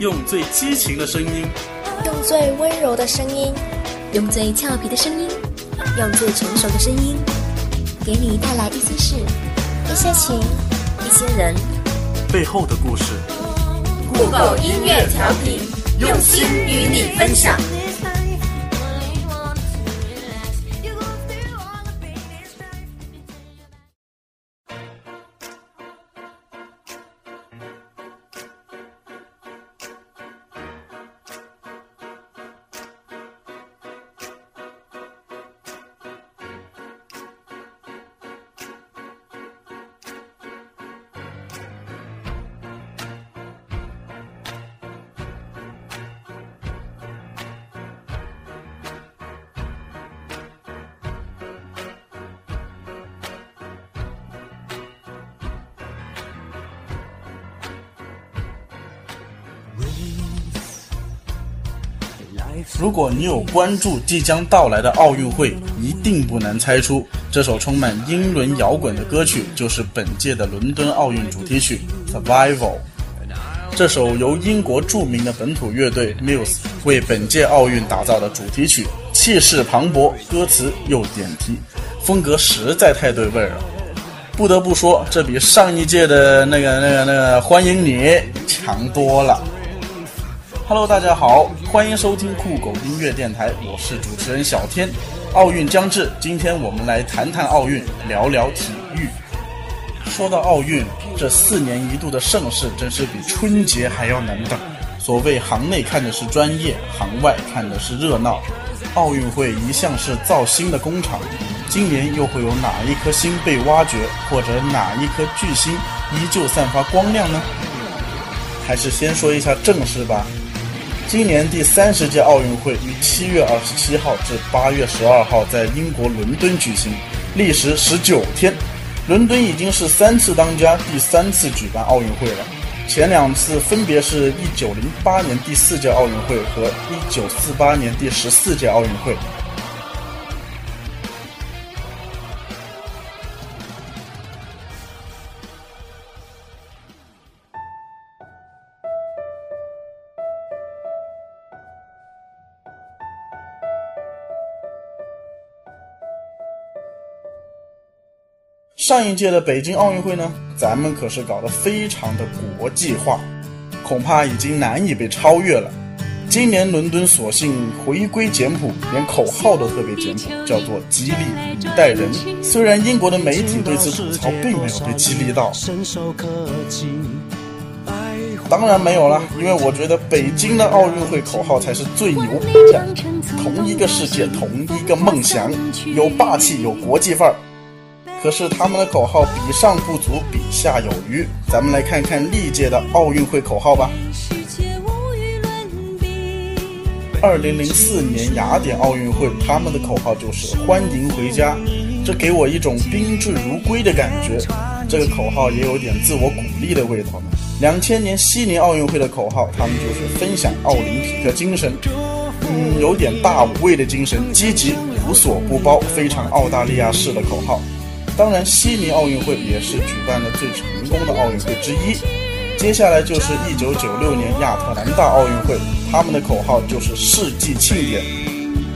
用最激情的声音，用最温柔的声音，用最俏皮的声音，用最成熟的声音，给你带来一些事、一些情、一些人。背后的故事。酷狗音乐调频，用心与你分享。如果你有关注即将到来的奥运会，一定不难猜出，这首充满英伦摇滚的歌曲就是本届的伦敦奥运主题曲《Survival》。这首由英国著名的本土乐队 Muse 为本届奥运打造的主题曲，气势磅礴，歌词又点题，风格实在太对味儿了。不得不说，这比上一届的那个、那个、那个《欢迎你》强多了。Hello，大家好，欢迎收听酷狗音乐电台，我是主持人小天。奥运将至，今天我们来谈谈奥运，聊聊体育。说到奥运，这四年一度的盛事真是比春节还要难等。所谓行内看的是专业，行外看的是热闹。奥运会一向是造星的工厂，今年又会有哪一颗星被挖掘，或者哪一颗巨星依旧散发光亮呢？还是先说一下正事吧。今年第三十届奥运会于七月二十七号至八月十二号在英国伦敦举行，历时十九天。伦敦已经是三次当家，第三次举办奥运会了。前两次分别是一九零八年第四届奥运会和一九四八年第十四届奥运会。上一届的北京奥运会呢，咱们可是搞得非常的国际化，恐怕已经难以被超越了。今年伦敦索性回归简朴，连口号都特别简朴，叫做“激励一代人”。虽然英国的媒体对此吐槽并没有被激励到，当然没有啦，因为我觉得北京的奥运会口号才是最牛逼的，同一个世界，同一个梦想，有霸气，有国际范儿。可是他们的口号比上不足，比下有余。咱们来看看历届的奥运会口号吧。二零零四年雅典奥运会，他们的口号就是“欢迎回家”，这给我一种宾至如归的感觉。这个口号也有点自我鼓励的味道呢。两千年悉尼奥运会的口号，他们就是分享奥林匹克精神，嗯，有点大无畏的精神，积极无所不包，非常澳大利亚式的口号。当然，悉尼奥运会也是举办的最成功的奥运会之一。接下来就是一九九六年亚特兰大奥运会，他们的口号就是世纪庆典。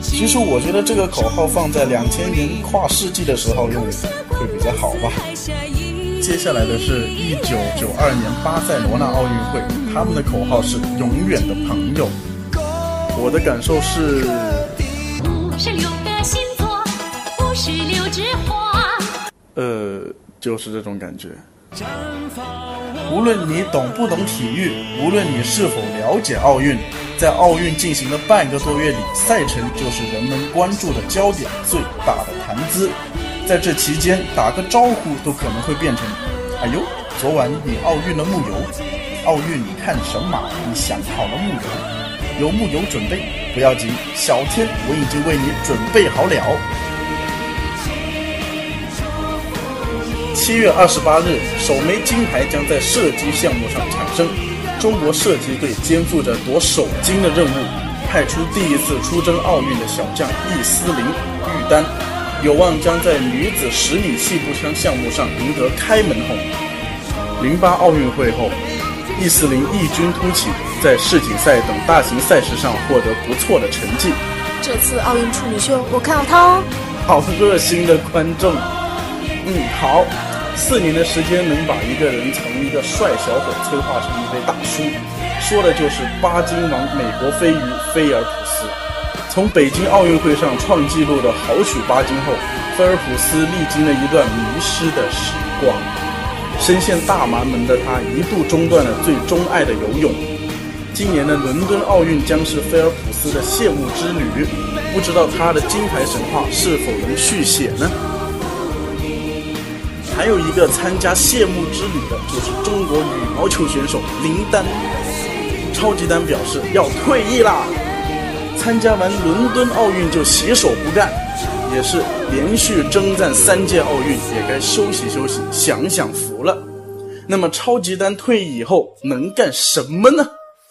其实我觉得这个口号放在两千年跨世纪的时候用会比较好吧。接下来的是一九九二年巴塞罗那奥运会，他们的口号是永远的朋友。我的感受是。呃，就是这种感觉。无论你懂不懂体育，无论你是否了解奥运，在奥运进行的半个多月里，赛程就是人们关注的焦点，最大的谈资。在这期间，打个招呼都可能会变成：“哎呦，昨晚你奥运了木有？奥运你看神马？你想好了木有？有木有准备？不要紧，小天我已经为你准备好了。”七月二十八日，首枚金牌将在射击项目上产生。中国射击队肩负着夺首金的任务，派出第一次出征奥运的小将易思玲、玉丹，有望将在女子十米气步枪项目上赢得开门红。零八奥运会后，易思玲异军突起，在世锦赛等大型赛事上获得不错的成绩。这次奥运处女秀，我看好她哦。好热心的观众，嗯，好，四年的时间能把一个人从一个帅小伙催化成一位大叔，说的就是巴金王美国飞鱼菲尔普斯。从北京奥运会上创纪录的豪取巴金后，菲尔普斯历经了一段迷失的时光。深陷大麻门的他一度中断了最钟爱的游泳。今年的伦敦奥运将是菲尔普斯的谢幕之旅，不知道他的金牌神话是否能续写呢？还有一个参加谢幕之旅的就是中国羽毛球选手林丹。超级丹表示要退役啦，参加完伦敦奥运就洗手不干，也是连续征战三届奥运，也该休息休息，享享福了。那么超级丹退役以后能干什么呢？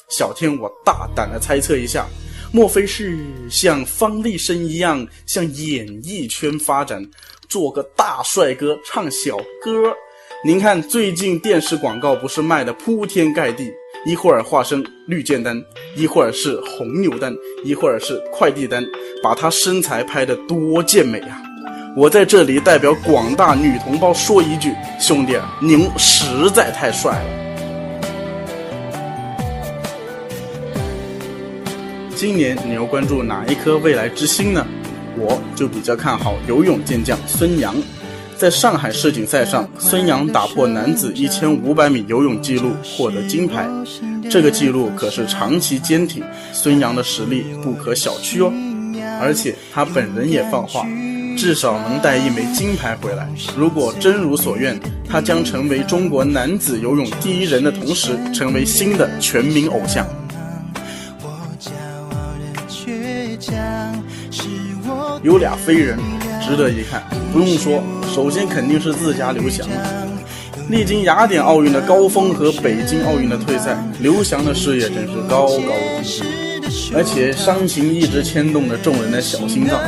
小天，我大胆的猜测一下，莫非是像方力申一样向演艺圈发展，做个大帅哥唱小歌？您看最近电视广告不是卖的铺天盖地，一会儿化身绿箭丹，一会儿是红牛丹，一会儿是快递单，把他身材拍得多健美啊！我在这里代表广大女同胞说一句，兄弟，您实在太帅了。今年你要关注哪一颗未来之星呢？我就比较看好游泳健将孙杨。在上海世锦赛上，孙杨打破男子一千五百米游泳纪录，获得金牌。这个纪录可是长期坚挺，孙杨的实力不可小觑哦。而且他本人也放话，至少能带一枚金牌回来。如果真如所愿，他将成为中国男子游泳第一人的同时，成为新的全民偶像。有俩飞人，值得一看。不用说，首先肯定是自家刘翔。历经雅典奥运的高峰和北京奥运的退赛，刘翔的事业真是高高低低，而且伤情一直牵动着众人的小心脏。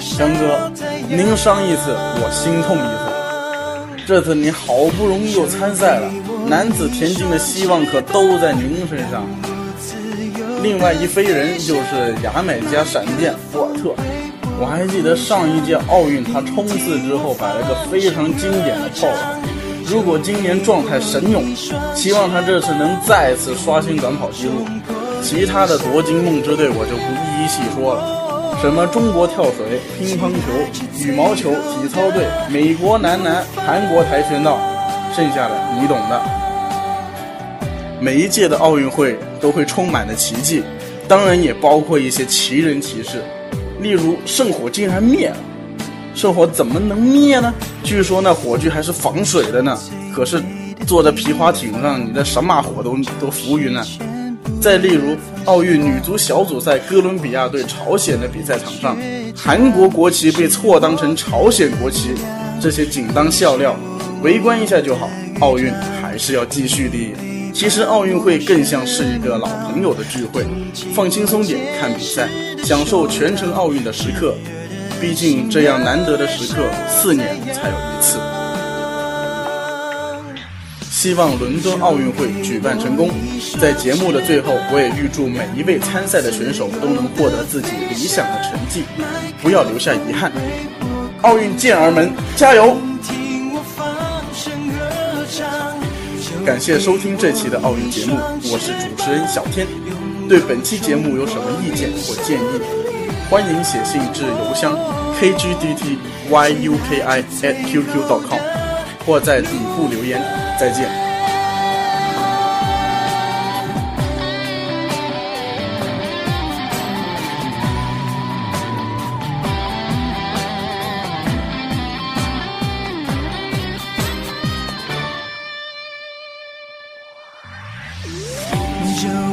翔哥，您伤一次，我心痛一次。这次你好不容易又参赛了，男子田径的希望可都在您身上。另外一飞人就是牙买加闪电博尔特。我还记得上一届奥运，他冲刺之后摆了个非常经典的 pose。如果今年状态神勇，希望他这次能再次刷新短跑记录。其他的夺金梦之队我就不一一细说了，什么中国跳水、乒乓球、羽毛球、体操队、美国男篮、韩国跆拳道，剩下的你懂的。每一届的奥运会都会充满了奇迹，当然也包括一些奇人奇事。例如圣火竟然灭了，圣火怎么能灭呢？据说那火炬还是防水的呢。可是坐在皮划艇上，你的什么火都都浮云了。再例如奥运女足小组赛，哥伦比亚对朝鲜的比赛场上，韩国国旗被错当成朝鲜国旗，这些仅当笑料，围观一下就好。奥运还是要继续的。其实奥运会更像是一个老朋友的聚会，放轻松点看比赛。享受全程奥运的时刻，毕竟这样难得的时刻，四年才有一次。希望伦敦奥运会举办成功。在节目的最后，我也预祝每一位参赛的选手都能获得自己理想的成绩，不要留下遗憾。奥运健儿们，加油！感谢收听这期的奥运节目，我是主持人小天。对本期节目有什么意见或建议，欢迎写信至邮箱 kgdtyuki@qq.com，或在底部留言。再见。放